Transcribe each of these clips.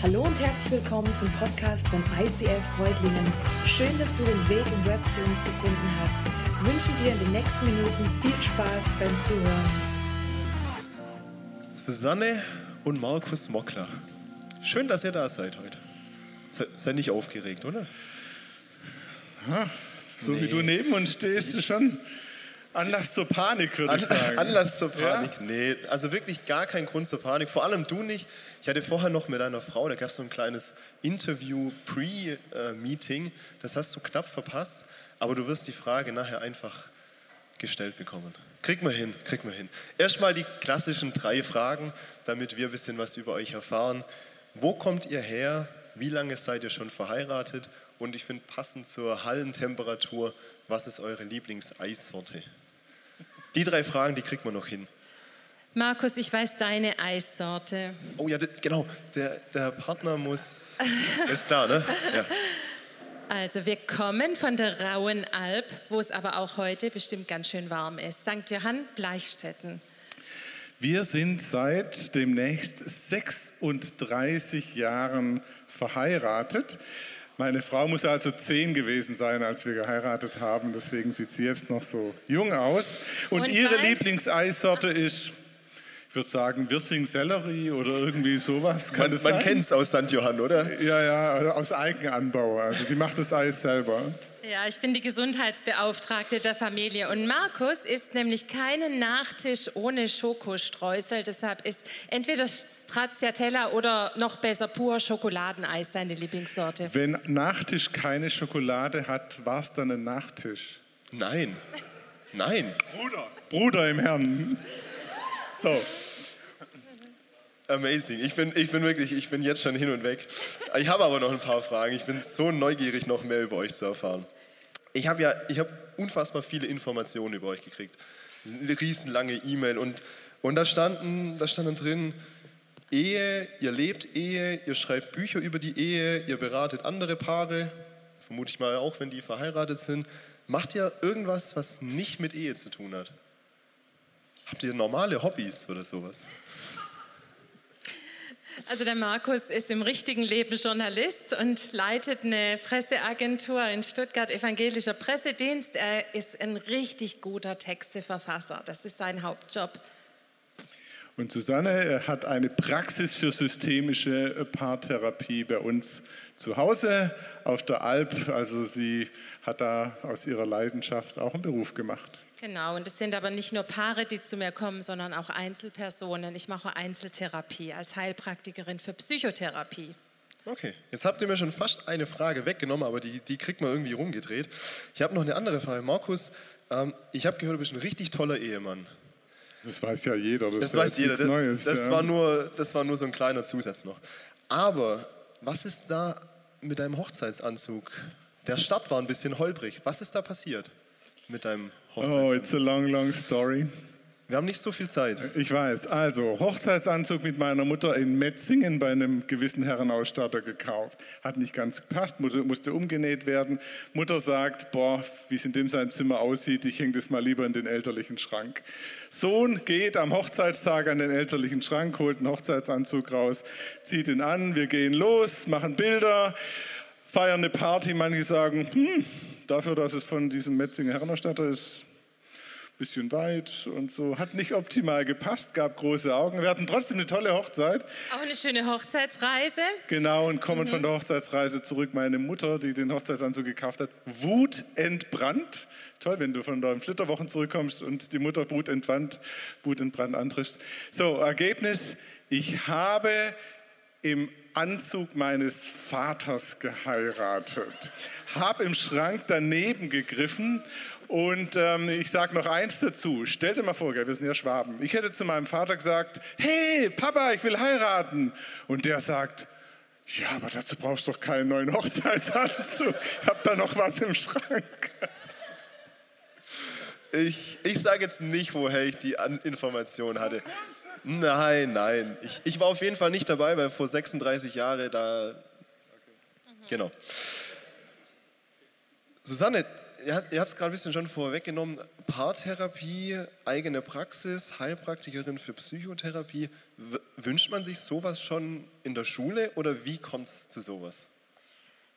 Hallo und herzlich willkommen zum Podcast von ICF Freudlingen. Schön, dass du den Weg im Web zu uns gefunden hast. Ich wünsche dir in den nächsten Minuten viel Spaß beim Zuhören. Susanne und Markus Mockler. Schön, dass ihr da seid heute. Seid nicht aufgeregt, oder? Ja, so nee. wie du neben uns stehst, ist schon Anlass zur Panik, würde ich sagen. Anlass zur Panik? Ja? Nee, also wirklich gar kein Grund zur Panik. Vor allem du nicht. Ich hatte vorher noch mit einer Frau, da gab es so ein kleines Interview-Pre-Meeting. Das hast du knapp verpasst, aber du wirst die Frage nachher einfach gestellt bekommen. Krieg mal hin, krieg mal hin. Erstmal die klassischen drei Fragen, damit wir ein bisschen was über euch erfahren. Wo kommt ihr her? Wie lange seid ihr schon verheiratet? Und ich finde passend zur Hallentemperatur, was ist eure Lieblingseissorte? Die drei Fragen, die kriegt man noch hin. Markus, ich weiß deine Eissorte. Oh ja, genau. Der, der Partner muss. ist klar, ne? Ja. Also, wir kommen von der Rauen Alp, wo es aber auch heute bestimmt ganz schön warm ist. St. Johann, Bleichstätten. Wir sind seit demnächst 36 Jahren verheiratet. Meine Frau muss also zehn gewesen sein, als wir geheiratet haben. Deswegen sieht sie jetzt noch so jung aus. Und, Und ihre Lieblingseissorte ist ich würde sagen, Wirsing-Sellerie oder irgendwie sowas. Kann man man kennt es aus St. Johann, oder? Ja, ja, aus Eigenanbau. Also die macht das Eis selber. Ja, ich bin die Gesundheitsbeauftragte der Familie. Und Markus isst nämlich keinen Nachtisch ohne Schokostreusel. Deshalb ist entweder Stracciatella oder noch besser pur Schokoladeneis seine Lieblingssorte. Wenn Nachtisch keine Schokolade hat, war es dann ein Nachtisch? Nein. Nein. Bruder. Bruder im Herrn. So. Amazing. Ich bin, ich bin wirklich, ich bin jetzt schon hin und weg. Ich habe aber noch ein paar Fragen. Ich bin so neugierig, noch mehr über euch zu erfahren. Ich habe ja, ich habe unfassbar viele Informationen über euch gekriegt. Eine riesenlange E-Mail und, und da standen, da standen drin, Ehe, ihr lebt Ehe, ihr schreibt Bücher über die Ehe, ihr beratet andere Paare, vermute ich mal auch, wenn die verheiratet sind. Macht ihr irgendwas, was nicht mit Ehe zu tun hat? Habt ihr normale Hobbys oder sowas? Also der Markus ist im richtigen Leben Journalist und leitet eine Presseagentur in Stuttgart, evangelischer Pressedienst. Er ist ein richtig guter Texteverfasser. Das ist sein Hauptjob. Und Susanne hat eine Praxis für systemische Paartherapie bei uns zu Hause auf der Alp. Also sie hat da aus ihrer Leidenschaft auch einen Beruf gemacht. Genau, und es sind aber nicht nur Paare, die zu mir kommen, sondern auch Einzelpersonen. Ich mache Einzeltherapie als Heilpraktikerin für Psychotherapie. Okay, jetzt habt ihr mir schon fast eine Frage weggenommen, aber die, die kriegt man irgendwie rumgedreht. Ich habe noch eine andere Frage. Markus, ähm, ich habe gehört, du bist ein richtig toller Ehemann. Das weiß ja jeder. Das, das weiß jeder. Das, Neues, das ja. war nur, das war nur so ein kleiner Zusatz noch. Aber was ist da mit deinem Hochzeitsanzug? Der Start war ein bisschen holprig. Was ist da passiert mit deinem Oh, it's a long, long story. Wir haben nicht so viel Zeit. Ich weiß. Also, Hochzeitsanzug mit meiner Mutter in Metzingen bei einem gewissen Herrenausstatter gekauft. Hat nicht ganz gepasst, musste umgenäht werden. Mutter sagt, boah, wie es in dem sein Zimmer aussieht, ich hänge das mal lieber in den elterlichen Schrank. Sohn geht am Hochzeitstag an den elterlichen Schrank, holt einen Hochzeitsanzug raus, zieht ihn an, wir gehen los, machen Bilder, feiern eine Party. Manche sagen, hm, dafür, dass es von diesem Metzinger Herrenausstatter ist, bisschen weit und so. Hat nicht optimal gepasst, gab große Augen. Wir hatten trotzdem eine tolle Hochzeit. Auch eine schöne Hochzeitsreise. Genau, und kommen mhm. von der Hochzeitsreise zurück. Meine Mutter, die den Hochzeitsanzug gekauft hat, wutentbrannt. Toll, wenn du von deinen Flitterwochen zurückkommst und die Mutter wutentbrannt, wutentbrannt antriffst. So, Ergebnis, ich habe im Anzug meines Vaters geheiratet, habe im Schrank daneben gegriffen und ähm, ich sage noch eins dazu. Stell dir mal vor, wir sind ja Schwaben. Ich hätte zu meinem Vater gesagt, hey Papa, ich will heiraten. Und der sagt, ja, aber dazu brauchst du doch keinen neuen Hochzeitsanzug. Ich habe da noch was im Schrank. Ich, ich sage jetzt nicht, woher ich die Information hatte. Nein, nein. Ich, ich war auf jeden Fall nicht dabei, weil vor 36 Jahren da. Genau. Susanne, ihr habt es gerade ein bisschen schon vorweggenommen. Paartherapie, eigene Praxis, Heilpraktikerin für Psychotherapie. Wünscht man sich sowas schon in der Schule oder wie kommt es zu sowas?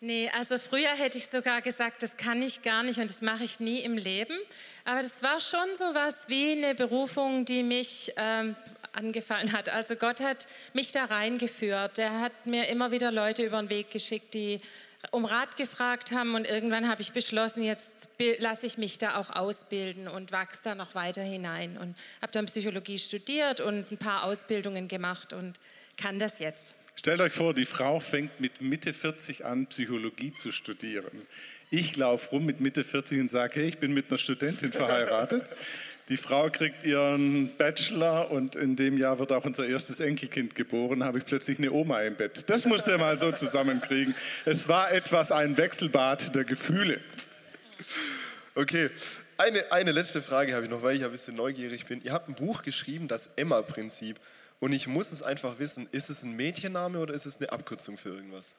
Nee, also früher hätte ich sogar gesagt, das kann ich gar nicht und das mache ich nie im Leben. Aber das war schon so was wie eine Berufung, die mich ähm, angefallen hat. Also Gott hat mich da reingeführt. Er hat mir immer wieder Leute über den Weg geschickt, die um Rat gefragt haben und irgendwann habe ich beschlossen, jetzt lasse ich mich da auch ausbilden und wachse da noch weiter hinein und habe dann Psychologie studiert und ein paar Ausbildungen gemacht und kann das jetzt. Stellt euch vor, die Frau fängt mit Mitte 40 an, Psychologie zu studieren. Ich laufe rum mit Mitte 40 und sage, hey, ich bin mit einer Studentin verheiratet. Die Frau kriegt ihren Bachelor und in dem Jahr wird auch unser erstes Enkelkind geboren, habe ich plötzlich eine Oma im Bett. Das musste er mal so zusammenkriegen. Es war etwas ein Wechselbad der Gefühle. Okay, eine, eine letzte Frage habe ich noch, weil ich ein bisschen neugierig bin. Ihr habt ein Buch geschrieben, das Emma-Prinzip. Und ich muss es einfach wissen, ist es ein Mädchenname oder ist es eine Abkürzung für irgendwas?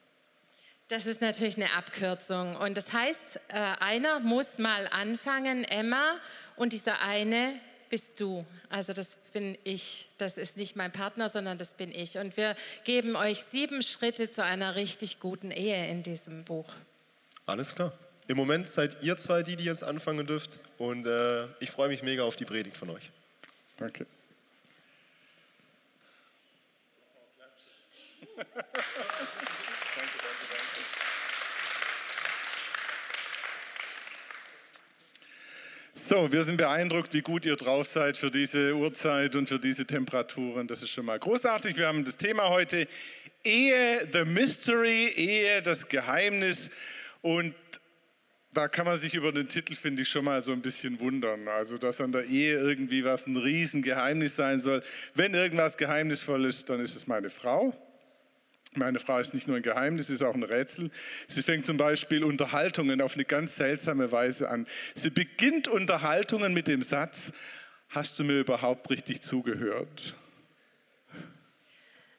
Das ist natürlich eine Abkürzung. Und das heißt, äh, einer muss mal anfangen, Emma, und dieser eine bist du. Also das bin ich. Das ist nicht mein Partner, sondern das bin ich. Und wir geben euch sieben Schritte zu einer richtig guten Ehe in diesem Buch. Alles klar. Im Moment seid ihr zwei die, die jetzt anfangen dürft. Und äh, ich freue mich mega auf die Predigt von euch. Danke. So, wir sind beeindruckt, wie gut ihr drauf seid für diese Uhrzeit und für diese Temperaturen. Das ist schon mal großartig. Wir haben das Thema heute Ehe, the Mystery, Ehe, das Geheimnis. Und da kann man sich über den Titel, finde ich, schon mal so ein bisschen wundern. Also, dass an der Ehe irgendwie was ein Riesengeheimnis sein soll. Wenn irgendwas geheimnisvoll ist, dann ist es meine Frau. Meine Frau ist nicht nur ein Geheimnis, sie ist auch ein Rätsel. Sie fängt zum Beispiel Unterhaltungen auf eine ganz seltsame Weise an. Sie beginnt Unterhaltungen mit dem Satz, hast du mir überhaupt richtig zugehört?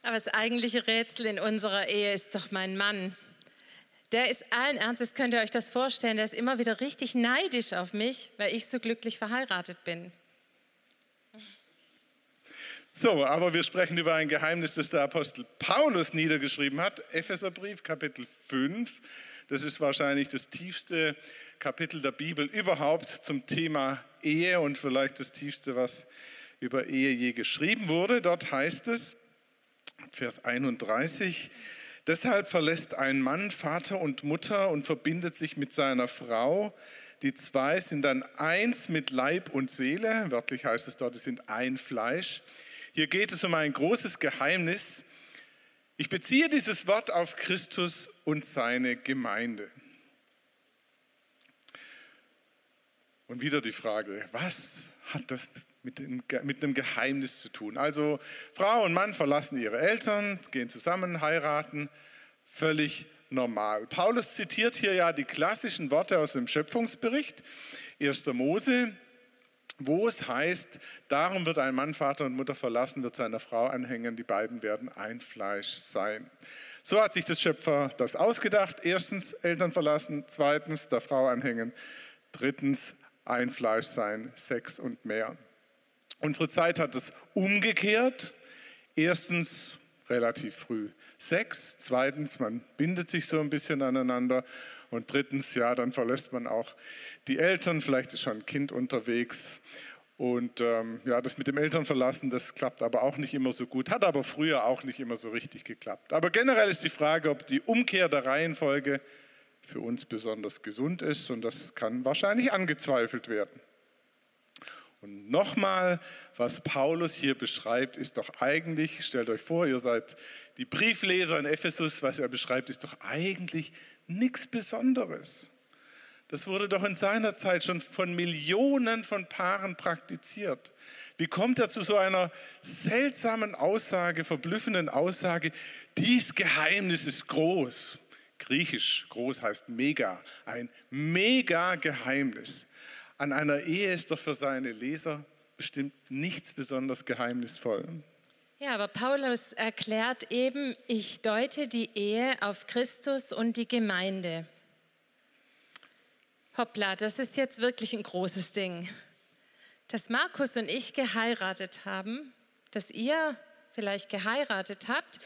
Aber das eigentliche Rätsel in unserer Ehe ist doch mein Mann. Der ist allen Ernstes, könnt ihr euch das vorstellen, der ist immer wieder richtig neidisch auf mich, weil ich so glücklich verheiratet bin. So, aber wir sprechen über ein Geheimnis, das der Apostel Paulus niedergeschrieben hat. Epheserbrief, Kapitel 5. Das ist wahrscheinlich das tiefste Kapitel der Bibel überhaupt zum Thema Ehe und vielleicht das tiefste, was über Ehe je geschrieben wurde. Dort heißt es, Vers 31, deshalb verlässt ein Mann Vater und Mutter und verbindet sich mit seiner Frau. Die zwei sind dann eins mit Leib und Seele. Wörtlich heißt es dort, sie sind ein Fleisch. Hier geht es um ein großes Geheimnis. Ich beziehe dieses Wort auf Christus und seine Gemeinde. Und wieder die Frage, was hat das mit, einem Geheimnis zu tun? Also Frau und Mann verlassen ihre Eltern, gehen zusammen, heiraten, völlig normal. Paulus zitiert hier ja die klassischen Worte aus dem Schöpfungsbericht, 1. Mose wo es heißt, darum wird ein Mann Vater und Mutter verlassen, wird seiner Frau anhängen, die beiden werden ein Fleisch sein. So hat sich das Schöpfer das ausgedacht. Erstens Eltern verlassen, zweitens der Frau anhängen, drittens ein Fleisch sein, Sex und mehr. Unsere Zeit hat es umgekehrt. Erstens relativ früh Sex, zweitens man bindet sich so ein bisschen aneinander und drittens, ja, dann verlässt man auch die Eltern, vielleicht ist schon ein Kind unterwegs. Und ähm, ja, das mit dem Elternverlassen, das klappt aber auch nicht immer so gut, hat aber früher auch nicht immer so richtig geklappt. Aber generell ist die Frage, ob die Umkehr der Reihenfolge für uns besonders gesund ist und das kann wahrscheinlich angezweifelt werden. Und nochmal, was Paulus hier beschreibt, ist doch eigentlich, stellt euch vor, ihr seid die Briefleser in Ephesus, was er beschreibt, ist doch eigentlich nichts Besonderes. Das wurde doch in seiner Zeit schon von Millionen von Paaren praktiziert. Wie kommt er zu so einer seltsamen Aussage, verblüffenden Aussage, dies Geheimnis ist groß. Griechisch groß heißt mega, ein mega Geheimnis. An einer Ehe ist doch für seine Leser bestimmt nichts besonders geheimnisvoll. Ja, aber Paulus erklärt eben, ich deute die Ehe auf Christus und die Gemeinde. Hoppla, das ist jetzt wirklich ein großes Ding. Dass Markus und ich geheiratet haben, dass ihr vielleicht geheiratet habt,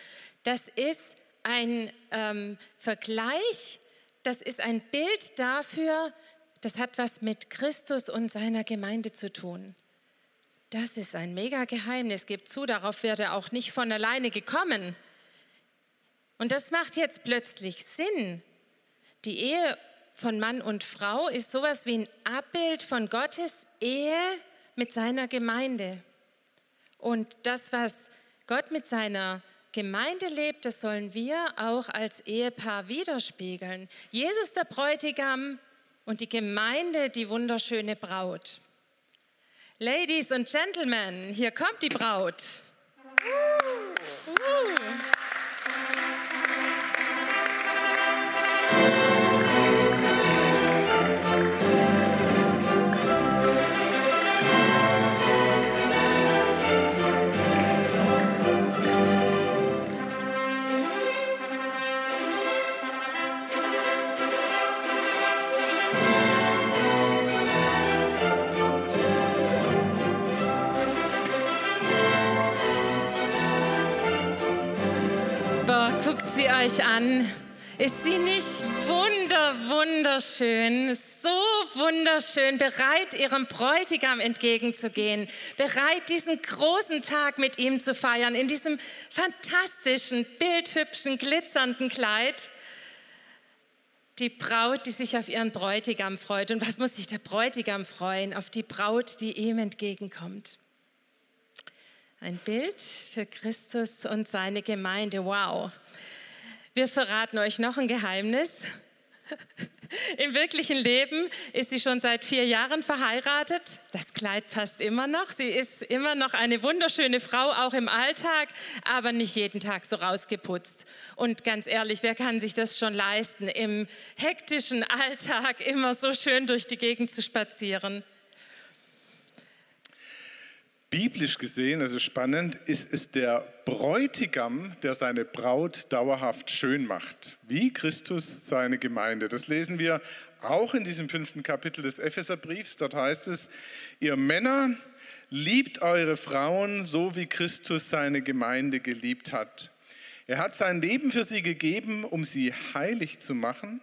das ist ein ähm, Vergleich, das ist ein Bild dafür, das hat was mit Christus und seiner Gemeinde zu tun. Das ist ein mega Geheimnis. Gebt zu, darauf wäre er auch nicht von alleine gekommen. Und das macht jetzt plötzlich Sinn. Die Ehe von Mann und Frau ist sowas wie ein Abbild von Gottes Ehe mit seiner Gemeinde. Und das, was Gott mit seiner Gemeinde lebt, das sollen wir auch als Ehepaar widerspiegeln. Jesus der Bräutigam und die Gemeinde die wunderschöne Braut. Ladies and Gentlemen, hier kommt die Braut. Uh. Uh. Sie euch an. Ist sie nicht wunder, wunderschön, so wunderschön, bereit, ihrem Bräutigam entgegenzugehen, bereit, diesen großen Tag mit ihm zu feiern, in diesem fantastischen, bildhübschen, glitzernden Kleid? Die Braut, die sich auf ihren Bräutigam freut. Und was muss sich der Bräutigam freuen? Auf die Braut, die ihm entgegenkommt. Ein Bild für Christus und seine Gemeinde. Wow. Wir verraten euch noch ein Geheimnis. Im wirklichen Leben ist sie schon seit vier Jahren verheiratet. Das Kleid passt immer noch. Sie ist immer noch eine wunderschöne Frau, auch im Alltag, aber nicht jeden Tag so rausgeputzt. Und ganz ehrlich, wer kann sich das schon leisten, im hektischen Alltag immer so schön durch die Gegend zu spazieren? Biblisch gesehen, also spannend, ist es der Bräutigam, der seine Braut dauerhaft schön macht, wie Christus seine Gemeinde. Das lesen wir auch in diesem fünften Kapitel des Epheserbriefs. Dort heißt es, ihr Männer, liebt eure Frauen so, wie Christus seine Gemeinde geliebt hat. Er hat sein Leben für sie gegeben, um sie heilig zu machen.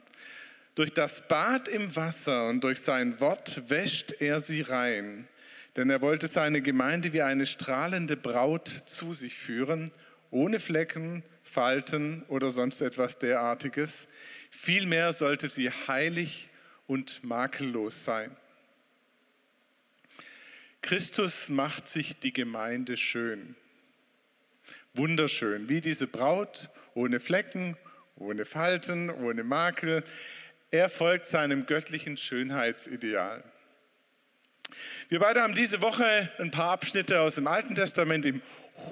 Durch das Bad im Wasser und durch sein Wort wäscht er sie rein denn er wollte seine Gemeinde wie eine strahlende Braut zu sich führen, ohne Flecken, Falten oder sonst etwas derartiges. Vielmehr sollte sie heilig und makellos sein. Christus macht sich die Gemeinde schön, wunderschön, wie diese Braut, ohne Flecken, ohne Falten, ohne Makel. Er folgt seinem göttlichen Schönheitsideal. Wir beide haben diese Woche ein paar Abschnitte aus dem Alten Testament im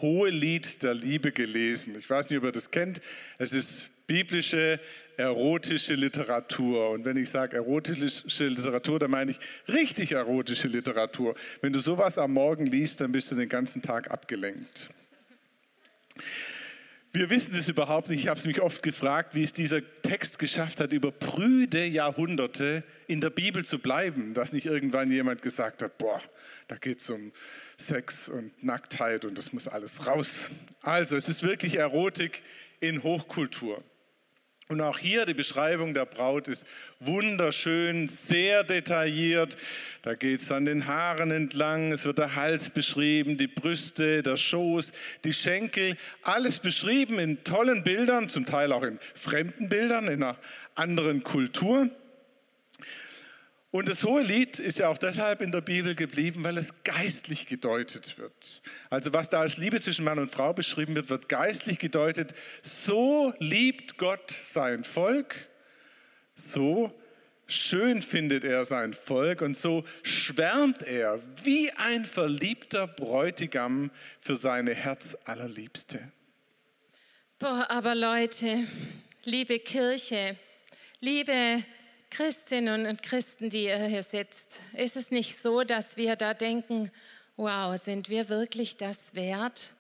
Hohelied der Liebe gelesen. Ich weiß nicht, ob ihr das kennt. Es ist biblische, erotische Literatur. Und wenn ich sage erotische Literatur, dann meine ich richtig erotische Literatur. Wenn du sowas am Morgen liest, dann bist du den ganzen Tag abgelenkt. Wir wissen es überhaupt nicht. Ich habe es mich oft gefragt, wie es dieser Text geschafft hat, über prüde Jahrhunderte in der Bibel zu bleiben, dass nicht irgendwann jemand gesagt hat, boah, da geht es um Sex und Nacktheit und das muss alles raus. Also es ist wirklich Erotik in Hochkultur. Und auch hier die Beschreibung der Braut ist wunderschön, sehr detailliert. Da geht es an den Haaren entlang, es wird der Hals beschrieben, die Brüste, der Schoß, die Schenkel, alles beschrieben in tollen Bildern, zum Teil auch in fremden Bildern, in einer anderen Kultur. Und das hohe Lied ist ja auch deshalb in der Bibel geblieben, weil es geistlich gedeutet wird. Also was da als Liebe zwischen Mann und Frau beschrieben wird, wird geistlich gedeutet. So liebt Gott sein Volk, so schön findet er sein Volk und so schwärmt er wie ein verliebter Bräutigam für seine Herz allerliebste. Boah, aber Leute, liebe Kirche, liebe Christinnen und Christen, die ihr hier sitzt, ist es nicht so, dass wir da denken, wow, sind wir wirklich das wert?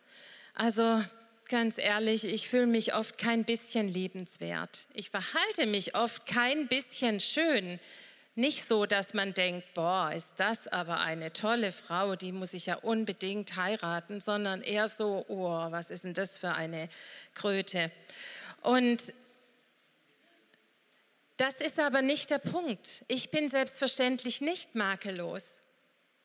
Also ganz ehrlich, ich fühle mich oft kein bisschen liebenswert. Ich verhalte mich oft kein bisschen schön. Nicht so, dass man denkt, boah, ist das aber eine tolle Frau, die muss ich ja unbedingt heiraten, sondern eher so, oh, was ist denn das für eine Kröte? Und das ist aber nicht der Punkt. Ich bin selbstverständlich nicht makellos.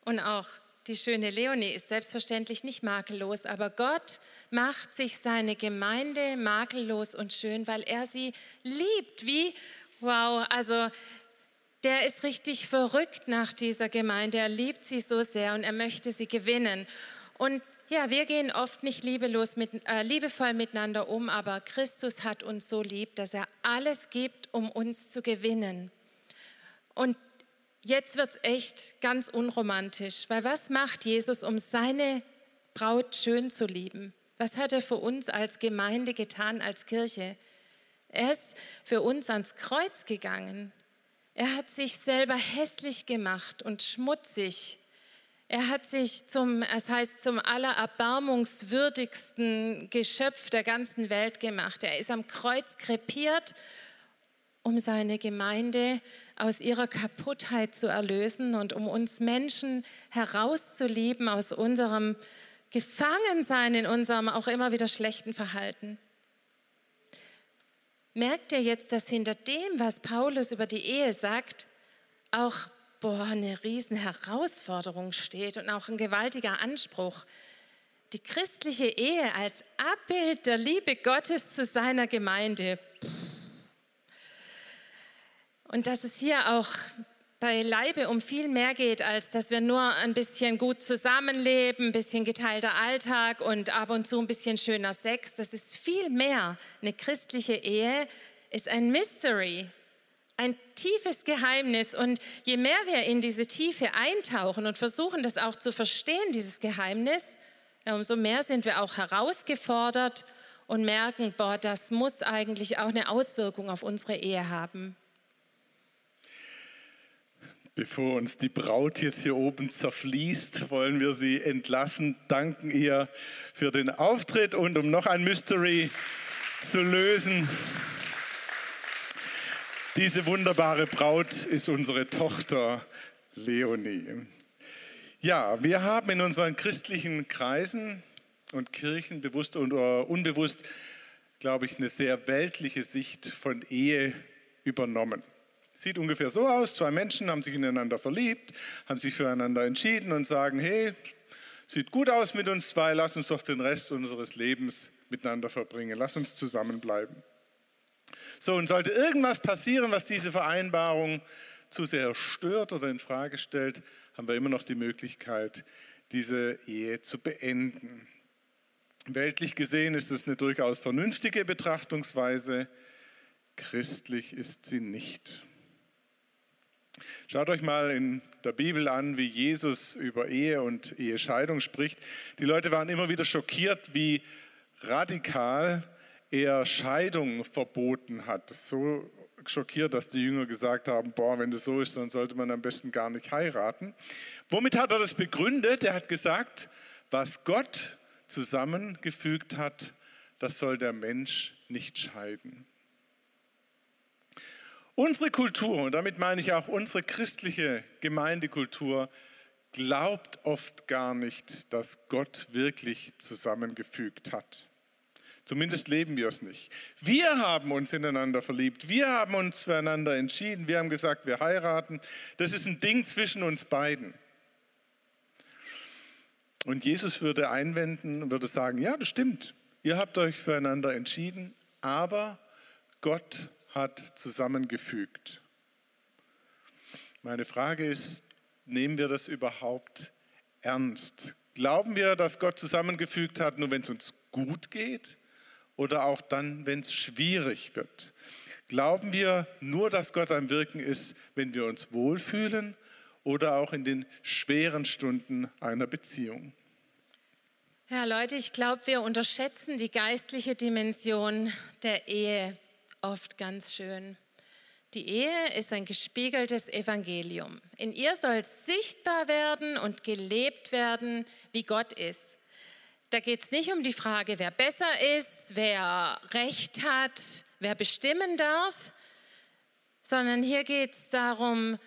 Und auch die schöne Leonie ist selbstverständlich nicht makellos, aber Gott macht sich seine Gemeinde makellos und schön, weil er sie liebt. Wie, wow, also der ist richtig verrückt nach dieser Gemeinde. Er liebt sie so sehr und er möchte sie gewinnen. Und ja, wir gehen oft nicht liebelos mit, äh, liebevoll miteinander um, aber Christus hat uns so lieb, dass er alles gibt, um uns zu gewinnen. Und jetzt wird es echt ganz unromantisch, weil was macht Jesus, um seine Braut schön zu lieben? Was hat er für uns als Gemeinde getan, als Kirche? Er ist für uns ans Kreuz gegangen. Er hat sich selber hässlich gemacht und schmutzig. Er hat sich zum, es heißt, zum allererbarmungswürdigsten Geschöpf der ganzen Welt gemacht. Er ist am Kreuz krepiert, um seine Gemeinde aus ihrer Kaputtheit zu erlösen und um uns Menschen herauszulieben aus unserem Gefangensein, in unserem auch immer wieder schlechten Verhalten merkt ihr jetzt, dass hinter dem, was Paulus über die Ehe sagt, auch boah, eine riesen Herausforderung steht und auch ein gewaltiger Anspruch. Die christliche Ehe als Abbild der Liebe Gottes zu seiner Gemeinde. Und dass es hier auch bei Leibe um viel mehr geht, als dass wir nur ein bisschen gut zusammenleben, ein bisschen geteilter Alltag und ab und zu ein bisschen schöner Sex. Das ist viel mehr. Eine christliche Ehe ist ein Mystery, ein tiefes Geheimnis. Und je mehr wir in diese Tiefe eintauchen und versuchen, das auch zu verstehen, dieses Geheimnis, umso mehr sind wir auch herausgefordert und merken, boah, das muss eigentlich auch eine Auswirkung auf unsere Ehe haben. Bevor uns die Braut jetzt hier oben zerfließt, wollen wir sie entlassen, danken ihr für den Auftritt und um noch ein Mystery zu lösen. Diese wunderbare Braut ist unsere Tochter Leonie. Ja, wir haben in unseren christlichen Kreisen und Kirchen bewusst oder unbewusst, glaube ich, eine sehr weltliche Sicht von Ehe übernommen. Sieht ungefähr so aus, zwei Menschen haben sich ineinander verliebt, haben sich füreinander entschieden und sagen, hey, sieht gut aus mit uns zwei, lass uns doch den Rest unseres Lebens miteinander verbringen, lass uns zusammenbleiben. So, und sollte irgendwas passieren, was diese Vereinbarung zu sehr stört oder in Frage stellt, haben wir immer noch die Möglichkeit, diese Ehe zu beenden. Weltlich gesehen ist es eine durchaus vernünftige Betrachtungsweise, christlich ist sie nicht. Schaut euch mal in der Bibel an, wie Jesus über Ehe und Ehescheidung spricht. Die Leute waren immer wieder schockiert, wie radikal er Scheidung verboten hat. So schockiert, dass die Jünger gesagt haben, boah, wenn das so ist, dann sollte man am besten gar nicht heiraten. Womit hat er das begründet? Er hat gesagt, was Gott zusammengefügt hat, das soll der Mensch nicht scheiden. Unsere Kultur, und damit meine ich auch unsere christliche Gemeindekultur, glaubt oft gar nicht, dass Gott wirklich zusammengefügt hat. Zumindest leben wir es nicht. Wir haben uns ineinander verliebt, wir haben uns füreinander entschieden, wir haben gesagt, wir heiraten. Das ist ein Ding zwischen uns beiden. Und Jesus würde einwenden, würde sagen, ja, das stimmt, ihr habt euch füreinander entschieden, aber Gott hat zusammengefügt. Meine Frage ist, nehmen wir das überhaupt ernst? Glauben wir, dass Gott zusammengefügt hat, nur wenn es uns gut geht oder auch dann, wenn es schwierig wird? Glauben wir nur, dass Gott am Wirken ist, wenn wir uns wohlfühlen oder auch in den schweren Stunden einer Beziehung? Ja, Leute, ich glaube, wir unterschätzen die geistliche Dimension der Ehe oft ganz schön. Die Ehe ist ein gespiegeltes Evangelium. In ihr soll sichtbar werden und gelebt werden, wie Gott ist. Da geht es nicht um die Frage, wer besser ist, wer Recht hat, wer bestimmen darf, sondern hier geht es darum,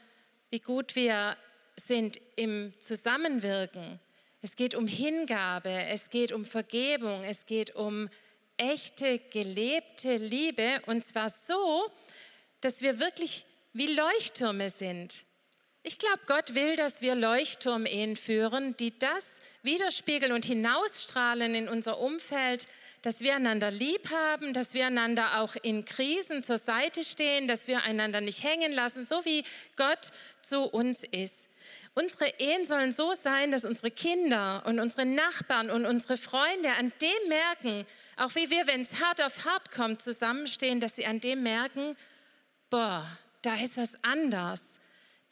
wie gut wir sind im Zusammenwirken. Es geht um Hingabe, es geht um Vergebung, es geht um echte, gelebte Liebe und zwar so, dass wir wirklich wie Leuchttürme sind. Ich glaube, Gott will, dass wir Leuchtturmehen führen, die das widerspiegeln und hinausstrahlen in unser Umfeld, dass wir einander lieb haben, dass wir einander auch in Krisen zur Seite stehen, dass wir einander nicht hängen lassen, so wie Gott zu uns ist. Unsere Ehen sollen so sein, dass unsere Kinder und unsere Nachbarn und unsere Freunde an dem merken, auch wie wir, wenn es hart auf hart kommt, zusammenstehen, dass sie an dem merken, boah, da ist was anders.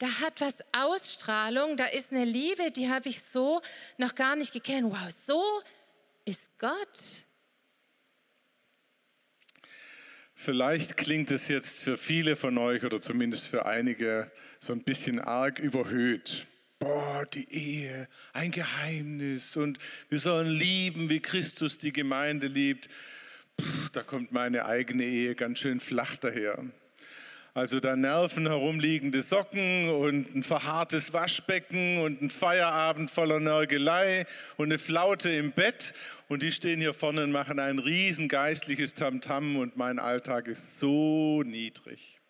Da hat was Ausstrahlung, da ist eine Liebe, die habe ich so noch gar nicht gekannt. Wow, so ist Gott. Vielleicht klingt es jetzt für viele von euch oder zumindest für einige so ein bisschen arg überhöht. Boah, die Ehe, ein Geheimnis und wir sollen lieben, wie Christus die Gemeinde liebt. Puh, da kommt meine eigene Ehe ganz schön flach daher. Also da Nerven herumliegende Socken und ein verharrtes Waschbecken und ein Feierabend voller Nörgelei und eine Flaute im Bett. Und die stehen hier vorne und machen ein riesen geistliches Tamtam und mein Alltag ist so niedrig.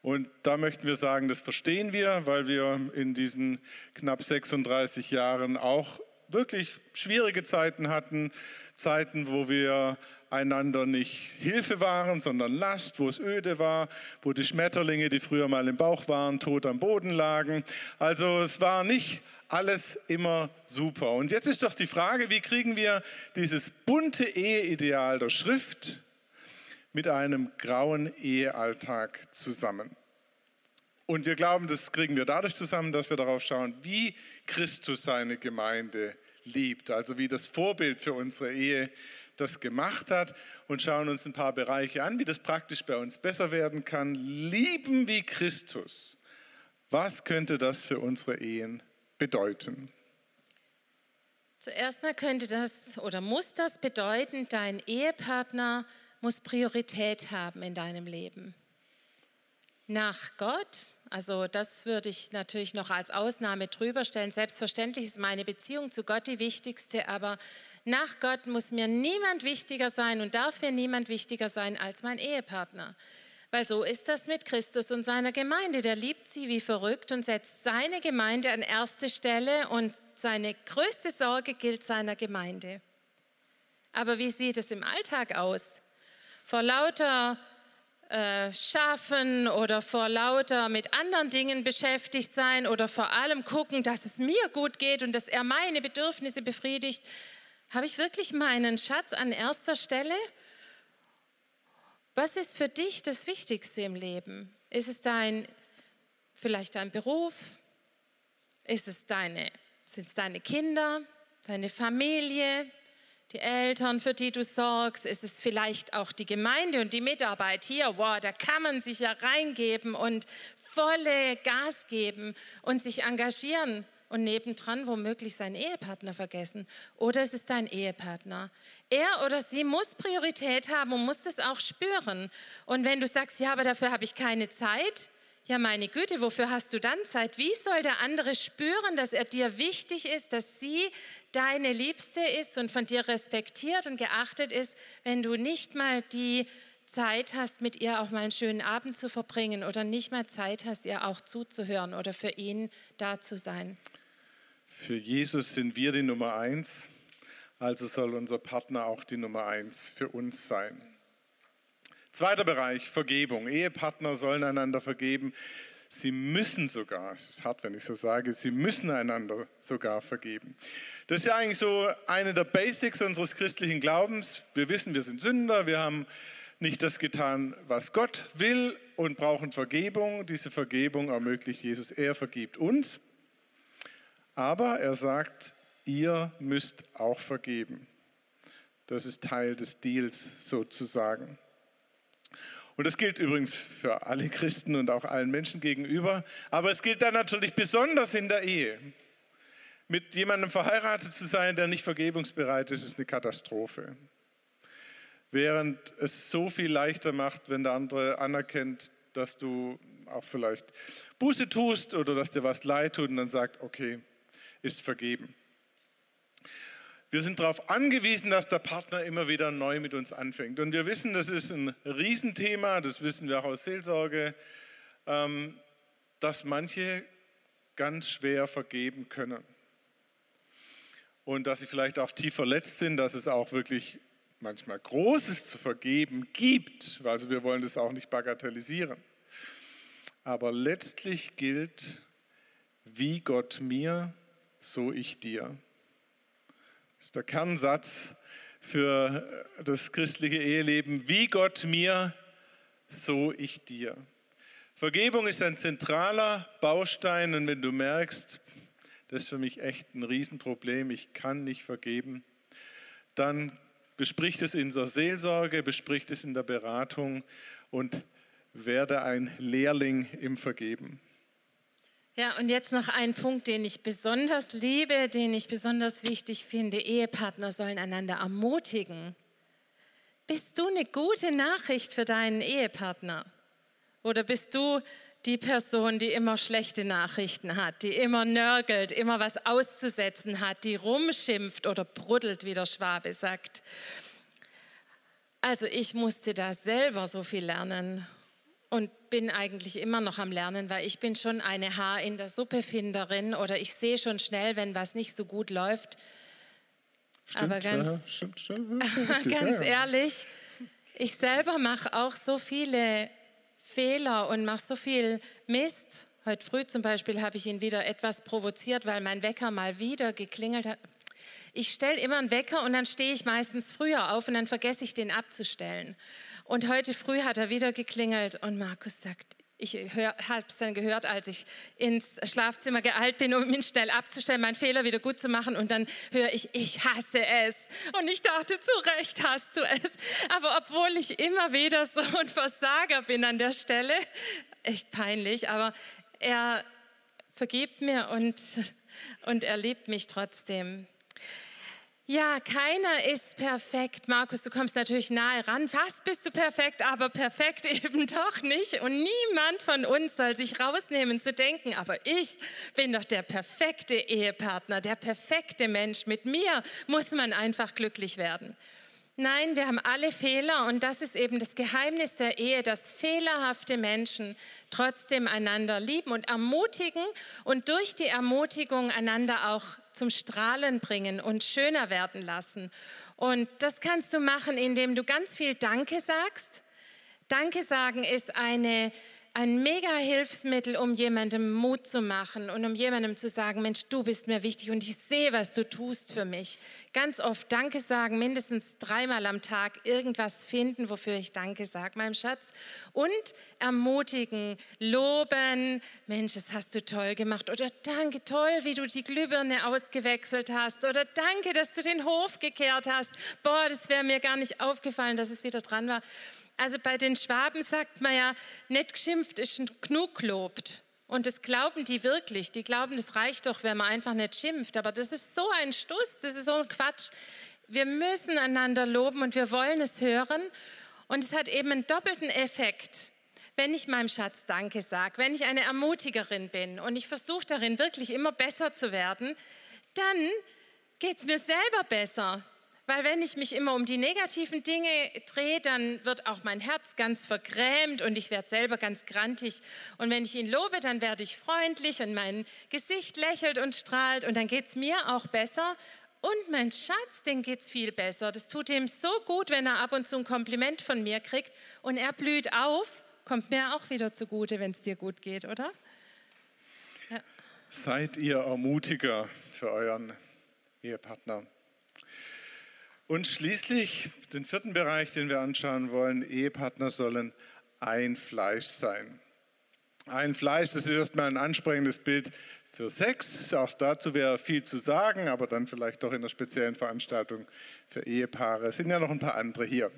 Und da möchten wir sagen, das verstehen wir, weil wir in diesen knapp 36 Jahren auch wirklich schwierige Zeiten hatten, Zeiten, wo wir einander nicht Hilfe waren, sondern Last, wo es öde war, wo die Schmetterlinge, die früher mal im Bauch waren, tot am Boden lagen. Also es war nicht alles immer super. Und jetzt ist doch die Frage, wie kriegen wir dieses bunte Eheideal der Schrift mit einem grauen Ehealltag zusammen? Und wir glauben, das kriegen wir dadurch zusammen, dass wir darauf schauen, wie Christus seine Gemeinde liebt, also wie das Vorbild für unsere Ehe das gemacht hat und schauen uns ein paar Bereiche an, wie das praktisch bei uns besser werden kann. Lieben wie Christus. Was könnte das für unsere Ehen bedeuten? Zuerst mal könnte das oder muss das bedeuten, dein Ehepartner muss Priorität haben in deinem Leben. Nach Gott, also das würde ich natürlich noch als Ausnahme drüber stellen. Selbstverständlich ist meine Beziehung zu Gott die wichtigste, aber nach Gott muss mir niemand wichtiger sein und darf mir niemand wichtiger sein als mein Ehepartner. Weil so ist das mit Christus und seiner Gemeinde. Der liebt sie wie verrückt und setzt seine Gemeinde an erste Stelle und seine größte Sorge gilt seiner Gemeinde. Aber wie sieht es im Alltag aus? Vor lauter äh, Schaffen oder vor lauter mit anderen Dingen beschäftigt sein oder vor allem gucken, dass es mir gut geht und dass er meine Bedürfnisse befriedigt, habe ich wirklich meinen Schatz an erster Stelle? Was ist für dich das Wichtigste im Leben? Ist es dein, vielleicht dein Beruf? Ist es deine, sind es deine Kinder, deine Familie, die Eltern, für die du sorgst? Ist es vielleicht auch die Gemeinde und die Mitarbeit hier? Wow, da kann man sich ja reingeben und volle Gas geben und sich engagieren und nebendran womöglich seinen Ehepartner vergessen. Oder es ist dein Ehepartner. Er oder sie muss Priorität haben und muss das auch spüren. Und wenn du sagst, ja, aber dafür habe ich keine Zeit, ja, meine Güte, wofür hast du dann Zeit? Wie soll der andere spüren, dass er dir wichtig ist, dass sie deine Liebste ist und von dir respektiert und geachtet ist, wenn du nicht mal die Zeit hast, mit ihr auch mal einen schönen Abend zu verbringen oder nicht mal Zeit hast, ihr auch zuzuhören oder für ihn da zu sein? Für Jesus sind wir die Nummer eins, also soll unser Partner auch die Nummer eins für uns sein. Zweiter Bereich, Vergebung. Ehepartner sollen einander vergeben. Sie müssen sogar, es ist hart, wenn ich so sage, sie müssen einander sogar vergeben. Das ist ja eigentlich so eine der Basics unseres christlichen Glaubens. Wir wissen, wir sind Sünder, wir haben nicht das getan, was Gott will und brauchen Vergebung. Diese Vergebung ermöglicht Jesus. Er vergibt uns aber er sagt, ihr müsst auch vergeben. Das ist Teil des Deals sozusagen. Und das gilt übrigens für alle Christen und auch allen Menschen gegenüber. Aber es gilt dann natürlich besonders in der Ehe. Mit jemandem verheiratet zu sein, der nicht vergebungsbereit ist, ist eine Katastrophe. Während es so viel leichter macht, wenn der andere anerkennt, dass du auch vielleicht Buße tust oder dass dir was leid tut und dann sagt, okay, ist vergeben. Wir sind darauf angewiesen, dass der Partner immer wieder neu mit uns anfängt. Und wir wissen, das ist ein Riesenthema, das wissen wir auch aus Seelsorge, ähm, dass manche ganz schwer vergeben können. Und dass sie vielleicht auch tief verletzt sind, dass es auch wirklich manchmal Großes zu vergeben gibt. Also wir wollen das auch nicht bagatellisieren. Aber letztlich gilt, wie Gott mir, so ich dir. Das ist der Kernsatz für das christliche Eheleben. Wie Gott mir, so ich dir. Vergebung ist ein zentraler Baustein und wenn du merkst, das ist für mich echt ein Riesenproblem, ich kann nicht vergeben, dann bespricht es in der Seelsorge, bespricht es in der Beratung und werde ein Lehrling im Vergeben. Ja, und jetzt noch ein Punkt, den ich besonders liebe, den ich besonders wichtig finde. Ehepartner sollen einander ermutigen. Bist du eine gute Nachricht für deinen Ehepartner? Oder bist du die Person, die immer schlechte Nachrichten hat, die immer nörgelt, immer was auszusetzen hat, die rumschimpft oder bruddelt, wie der Schwabe sagt? Also ich musste da selber so viel lernen und bin eigentlich immer noch am Lernen, weil ich bin schon eine Haar in der Suppe Finderin oder ich sehe schon schnell, wenn was nicht so gut läuft. Stimmt, Aber ganz, ja, stimmt, stimmt, richtig, ganz ja. ehrlich, ich selber mache auch so viele Fehler und mache so viel Mist. Heute früh zum Beispiel habe ich ihn wieder etwas provoziert, weil mein Wecker mal wieder geklingelt hat. Ich stelle immer einen Wecker und dann stehe ich meistens früher auf und dann vergesse ich den abzustellen. Und heute früh hat er wieder geklingelt und Markus sagt, ich habe es dann gehört, als ich ins Schlafzimmer geeilt bin, um ihn schnell abzustellen, meinen Fehler wieder gut zu machen. Und dann höre ich, ich hasse es. Und ich dachte, zu Recht hast du es. Aber obwohl ich immer wieder so ein Versager bin an der Stelle, echt peinlich, aber er vergibt mir und, und er liebt mich trotzdem. Ja, keiner ist perfekt. Markus, du kommst natürlich nahe ran. Fast bist du perfekt, aber perfekt eben doch nicht. Und niemand von uns soll sich rausnehmen zu denken, aber ich bin doch der perfekte Ehepartner, der perfekte Mensch. Mit mir muss man einfach glücklich werden. Nein, wir haben alle Fehler und das ist eben das Geheimnis der Ehe, dass fehlerhafte Menschen trotzdem einander lieben und ermutigen und durch die Ermutigung einander auch zum Strahlen bringen und schöner werden lassen. Und das kannst du machen, indem du ganz viel Danke sagst. Danke sagen ist eine ein mega Hilfsmittel, um jemandem Mut zu machen und um jemandem zu sagen, Mensch, du bist mir wichtig und ich sehe, was du tust für mich. Ganz oft Danke sagen, mindestens dreimal am Tag irgendwas finden, wofür ich Danke sage, meinem Schatz. Und ermutigen, loben, Mensch, das hast du toll gemacht. Oder danke, toll, wie du die Glühbirne ausgewechselt hast. Oder danke, dass du den Hof gekehrt hast. Boah, das wäre mir gar nicht aufgefallen, dass es wieder dran war. Also bei den Schwaben sagt man ja, nicht geschimpft ist genug gelobt. Und das glauben die wirklich. Die glauben, das reicht doch, wenn man einfach nicht schimpft. Aber das ist so ein Stuss, das ist so ein Quatsch. Wir müssen einander loben und wir wollen es hören. Und es hat eben einen doppelten Effekt. Wenn ich meinem Schatz Danke sage, wenn ich eine Ermutigerin bin und ich versuche darin wirklich immer besser zu werden, dann geht es mir selber besser. Weil wenn ich mich immer um die negativen Dinge drehe, dann wird auch mein Herz ganz vergrämt und ich werde selber ganz grantig. Und wenn ich ihn lobe, dann werde ich freundlich und mein Gesicht lächelt und strahlt und dann geht es mir auch besser. Und mein Schatz, geht es viel besser. Das tut ihm so gut, wenn er ab und zu ein Kompliment von mir kriegt und er blüht auf, kommt mir auch wieder zugute, wenn es dir gut geht, oder? Ja. Seid ihr Ermutiger für euren Ehepartner? Und schließlich den vierten Bereich, den wir anschauen wollen, Ehepartner sollen ein Fleisch sein. Ein Fleisch, das ist erstmal ein ansprechendes Bild für Sex. Auch dazu wäre viel zu sagen, aber dann vielleicht doch in einer speziellen Veranstaltung für Ehepaare. Es sind ja noch ein paar andere hier.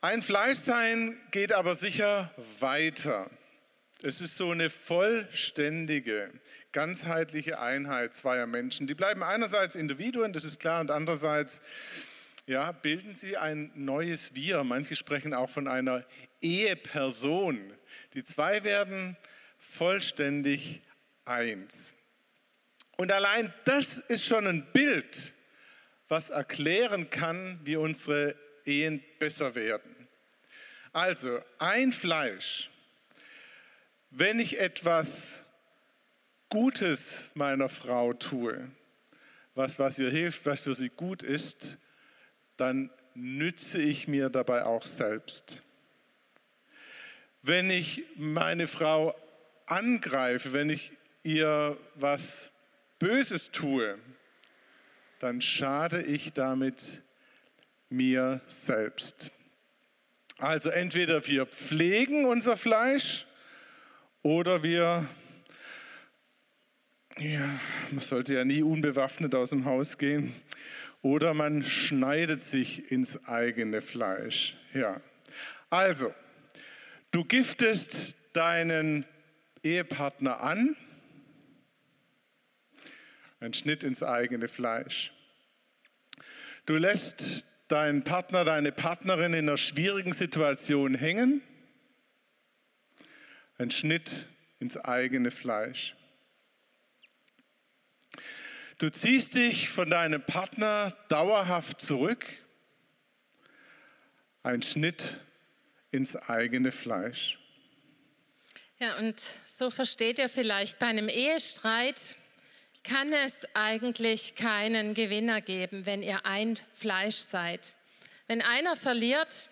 Ein Fleisch sein geht aber sicher weiter. Es ist so eine vollständige, ganzheitliche Einheit zweier Menschen. Die bleiben einerseits Individuen, das ist klar, und andererseits ja, bilden sie ein neues Wir. Manche sprechen auch von einer Eheperson. Die zwei werden vollständig eins. Und allein das ist schon ein Bild, was erklären kann, wie unsere Ehen besser werden. Also ein Fleisch. Wenn ich etwas Gutes meiner Frau tue, was, was ihr hilft, was für sie gut ist, dann nütze ich mir dabei auch selbst. Wenn ich meine Frau angreife, wenn ich ihr was Böses tue, dann schade ich damit mir selbst. Also entweder wir pflegen unser Fleisch oder wir, ja, man sollte ja nie unbewaffnet aus dem Haus gehen, oder man schneidet sich ins eigene Fleisch. Ja. Also, du giftest deinen Ehepartner an, ein Schnitt ins eigene Fleisch. Du lässt deinen Partner, deine Partnerin in einer schwierigen Situation hängen, ein Schnitt ins eigene Fleisch. Du ziehst dich von deinem Partner dauerhaft zurück, ein Schnitt ins eigene Fleisch. Ja, und so versteht ihr vielleicht, bei einem Ehestreit kann es eigentlich keinen Gewinner geben, wenn ihr ein Fleisch seid. Wenn einer verliert,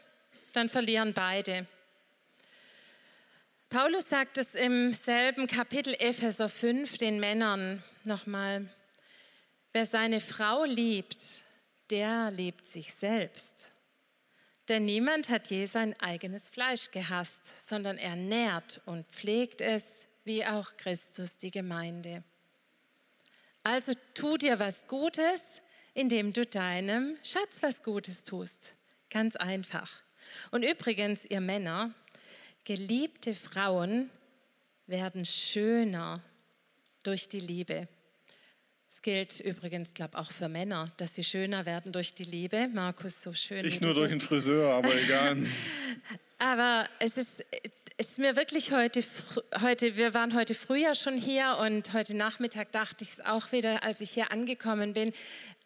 dann verlieren beide. Paulus sagt es im selben Kapitel Epheser 5 den Männern nochmal, wer seine Frau liebt, der liebt sich selbst. Denn niemand hat je sein eigenes Fleisch gehasst, sondern er nährt und pflegt es, wie auch Christus die Gemeinde. Also tu dir was Gutes, indem du deinem Schatz was Gutes tust. Ganz einfach. Und übrigens, ihr Männer, Geliebte Frauen werden schöner durch die Liebe. Es gilt übrigens, glaube auch für Männer, dass sie schöner werden durch die Liebe. Markus, so schön. Ich nur durch den Friseur, aber egal. aber es ist, ist mir wirklich heute, heute, wir waren heute früh ja schon hier und heute Nachmittag dachte ich es auch wieder, als ich hier angekommen bin,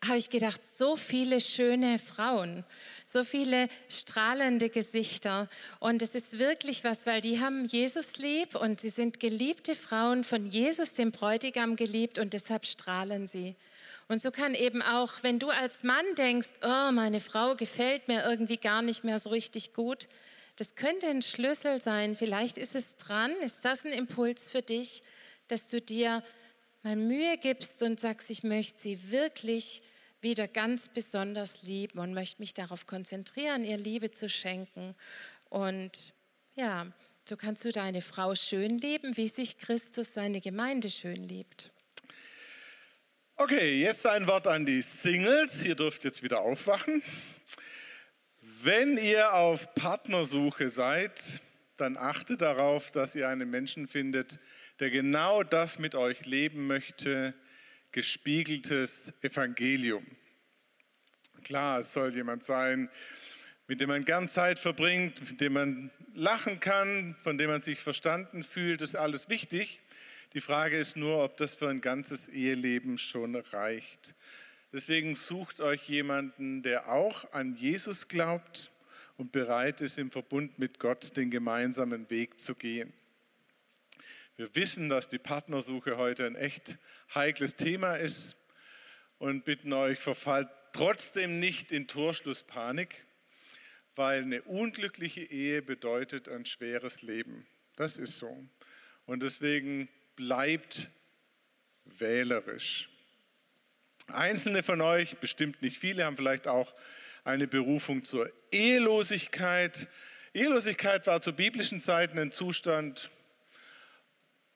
habe ich gedacht, so viele schöne Frauen so viele strahlende Gesichter. Und es ist wirklich was, weil die haben Jesus lieb und sie sind geliebte Frauen von Jesus, dem Bräutigam, geliebt und deshalb strahlen sie. Und so kann eben auch, wenn du als Mann denkst, oh, meine Frau gefällt mir irgendwie gar nicht mehr so richtig gut, das könnte ein Schlüssel sein. Vielleicht ist es dran, ist das ein Impuls für dich, dass du dir mal Mühe gibst und sagst, ich möchte sie wirklich wieder ganz besonders lieben und möchte mich darauf konzentrieren, ihr Liebe zu schenken. Und ja, so kannst du deine Frau schön lieben, wie sich Christus seine Gemeinde schön liebt. Okay, jetzt ein Wort an die Singles. Ihr dürft jetzt wieder aufwachen. Wenn ihr auf Partnersuche seid, dann achtet darauf, dass ihr einen Menschen findet, der genau das mit euch leben möchte, gespiegeltes Evangelium. Klar, es soll jemand sein, mit dem man gern Zeit verbringt, mit dem man lachen kann, von dem man sich verstanden fühlt, ist alles wichtig. Die Frage ist nur, ob das für ein ganzes Eheleben schon reicht. Deswegen sucht euch jemanden, der auch an Jesus glaubt und bereit ist, im Verbund mit Gott den gemeinsamen Weg zu gehen. Wir wissen, dass die Partnersuche heute ein echt heikles Thema ist und bitten euch, verfallt trotzdem nicht in Torschlusspanik, weil eine unglückliche Ehe bedeutet ein schweres Leben. Das ist so. Und deswegen bleibt wählerisch. Einzelne von euch, bestimmt nicht viele, haben vielleicht auch eine Berufung zur Ehelosigkeit. Ehelosigkeit war zu biblischen Zeiten ein Zustand,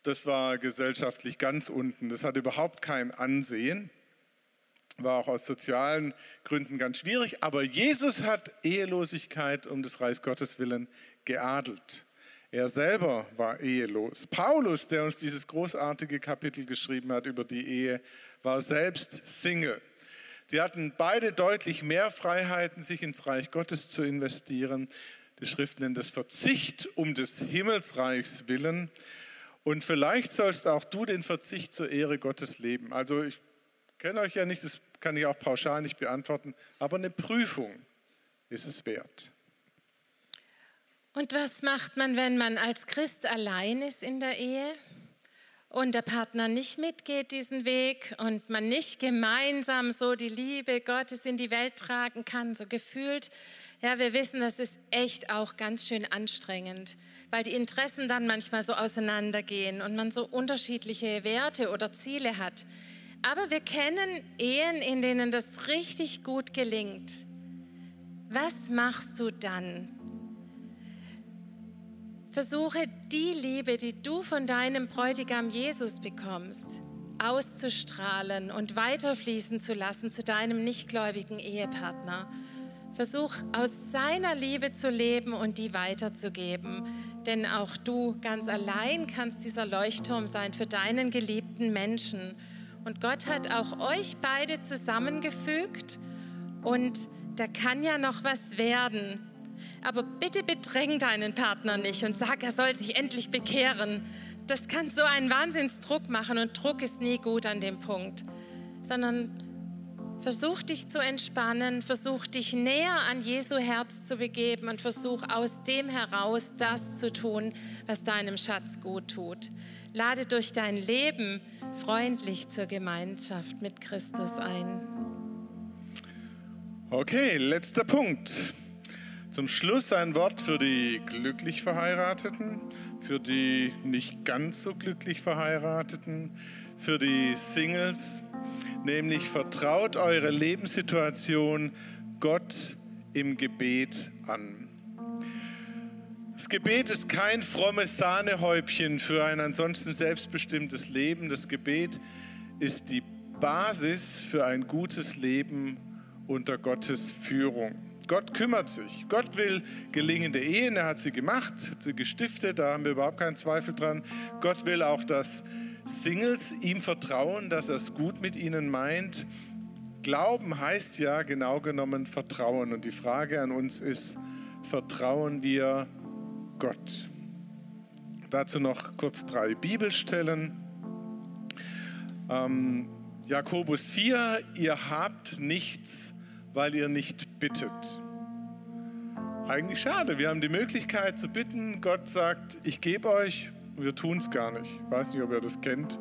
das war gesellschaftlich ganz unten. Das hat überhaupt kein Ansehen. War auch aus sozialen Gründen ganz schwierig. Aber Jesus hat Ehelosigkeit um des Reichs Gottes willen geadelt. Er selber war ehelos. Paulus, der uns dieses großartige Kapitel geschrieben hat über die Ehe, war selbst Single. Die hatten beide deutlich mehr Freiheiten, sich ins Reich Gottes zu investieren. Die Schrift nennt es Verzicht um des Himmelsreichs willen. Und vielleicht sollst auch du den Verzicht zur Ehre Gottes leben. Also ich kenne euch ja nicht, das kann ich auch pauschal nicht beantworten, aber eine Prüfung ist es wert. Und was macht man, wenn man als Christ allein ist in der Ehe und der Partner nicht mitgeht diesen Weg und man nicht gemeinsam so die Liebe Gottes in die Welt tragen kann, so gefühlt? Ja, wir wissen, das ist echt auch ganz schön anstrengend, weil die Interessen dann manchmal so auseinandergehen und man so unterschiedliche Werte oder Ziele hat. Aber wir kennen Ehen, in denen das richtig gut gelingt. Was machst du dann? Versuche die Liebe, die du von deinem Bräutigam Jesus bekommst, auszustrahlen und weiterfließen zu lassen zu deinem nichtgläubigen Ehepartner. Versuch aus seiner Liebe zu leben und die weiterzugeben. Denn auch du ganz allein kannst dieser Leuchtturm sein für deinen geliebten Menschen. Und Gott hat auch euch beide zusammengefügt und da kann ja noch was werden. Aber bitte bedräng deinen Partner nicht und sag, er soll sich endlich bekehren. Das kann so einen Wahnsinnsdruck machen und Druck ist nie gut an dem Punkt. Sondern versuch dich zu entspannen, versuch dich näher an Jesu Herz zu begeben und versuch aus dem heraus das zu tun, was deinem Schatz gut tut. Lade durch dein Leben freundlich zur Gemeinschaft mit Christus ein. Okay, letzter Punkt. Zum Schluss ein Wort für die glücklich Verheirateten, für die nicht ganz so glücklich Verheirateten, für die Singles, nämlich vertraut eure Lebenssituation Gott im Gebet an. Das Gebet ist kein frommes Sahnehäubchen für ein ansonsten selbstbestimmtes Leben. Das Gebet ist die Basis für ein gutes Leben unter Gottes Führung. Gott kümmert sich. Gott will gelingende Ehen, er hat sie gemacht, sie gestiftet, da haben wir überhaupt keinen Zweifel dran. Gott will auch, dass Singles ihm vertrauen, dass er es gut mit ihnen meint. Glauben heißt ja genau genommen Vertrauen. Und die Frage an uns ist, vertrauen wir Gott? Dazu noch kurz drei Bibelstellen. Ähm, Jakobus 4, ihr habt nichts, weil ihr nicht bittet. Eigentlich schade, wir haben die Möglichkeit zu bitten. Gott sagt, ich gebe euch, wir tun es gar nicht. Ich weiß nicht, ob ihr das kennt,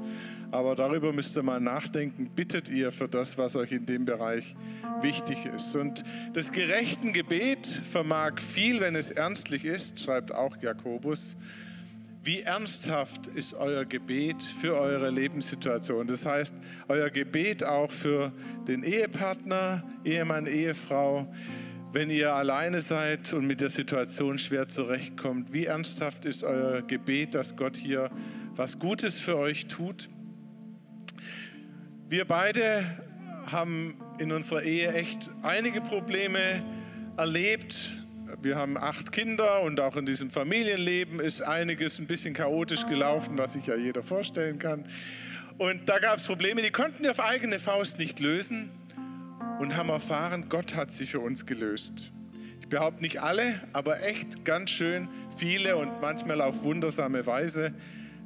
aber darüber müsst ihr mal nachdenken. Bittet ihr für das, was euch in dem Bereich wichtig ist. Und das gerechten Gebet vermag viel, wenn es ernstlich ist, schreibt auch Jakobus. Wie ernsthaft ist euer Gebet für eure Lebenssituation? Das heißt, euer Gebet auch für den Ehepartner, Ehemann, Ehefrau, wenn ihr alleine seid und mit der Situation schwer zurechtkommt. Wie ernsthaft ist euer Gebet, dass Gott hier was Gutes für euch tut? Wir beide haben in unserer Ehe echt einige Probleme erlebt, wir haben acht Kinder und auch in diesem Familienleben ist einiges ein bisschen chaotisch gelaufen, was sich ja jeder vorstellen kann. Und da gab es Probleme, die konnten wir auf eigene Faust nicht lösen und haben erfahren, Gott hat sie für uns gelöst. Ich behaupte nicht alle, aber echt ganz schön viele und manchmal auf wundersame Weise.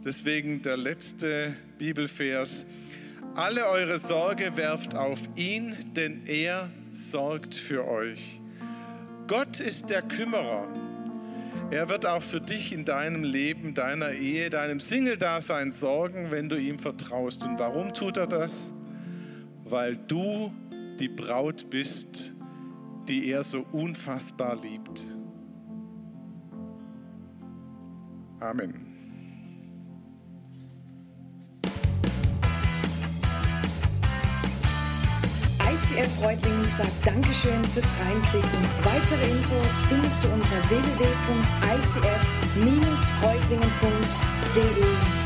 Deswegen der letzte Bibelvers. Alle eure Sorge werft auf ihn, denn er sorgt für euch. Gott ist der Kümmerer. Er wird auch für dich in deinem Leben, deiner Ehe, deinem Single-Dasein sorgen, wenn du ihm vertraust. Und warum tut er das? Weil du die Braut bist, die er so unfassbar liebt. Amen. ICF Reutlingen sagt Dankeschön fürs Reinklicken. Weitere Infos findest du unter www.icf-reutlingen.de.